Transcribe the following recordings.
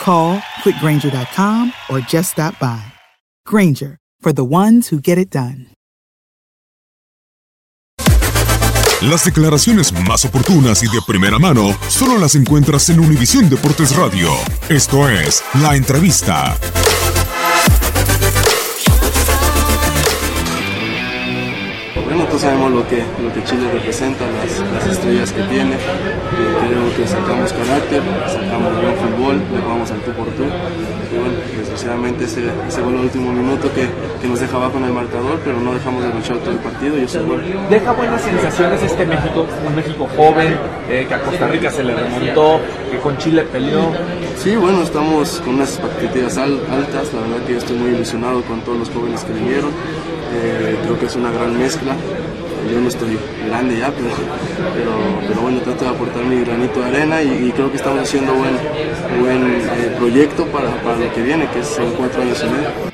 Call quickgranger.com or just stop by. Granger, for the ones who get it done. Las declaraciones más oportunas y de primera mano solo las encuentras en Univisión Deportes Radio. Esto es La Entrevista. Todos sabemos lo que, lo que Chile representa, las, las estrellas que tiene. Eh, creo que sacamos carácter, sacamos buen fútbol, le jugamos al tú por tú. Y bueno, desgraciadamente ese, ese gol al último minuto que, que nos deja abajo en el marcador, pero no dejamos de luchar todo el partido y eso es bueno. Deja buenas sensaciones este México, un México joven, eh, que a Costa Rica se le remontó, que con Chile peleó. Sí, bueno, estamos con unas expectativas al- altas. La verdad que yo estoy muy ilusionado con todos los jóvenes que vinieron. Eh, creo que es una gran mezcla. Yo no estoy grande ya, pero, pero, pero bueno, trato de aportar mi granito de arena y, y creo que estamos haciendo buen, buen eh, proyecto para, para lo que viene, que es en cuatro años y medio.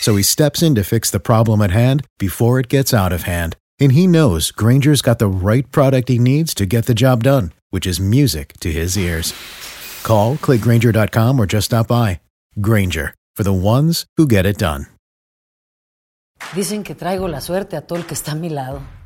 So he steps in to fix the problem at hand before it gets out of hand. And he knows Granger's got the right product he needs to get the job done, which is music to his ears. Call, clickgranger.com, or just stop by. Granger, for the ones who get it done. Dicen que traigo la suerte a todo el que está a mi lado.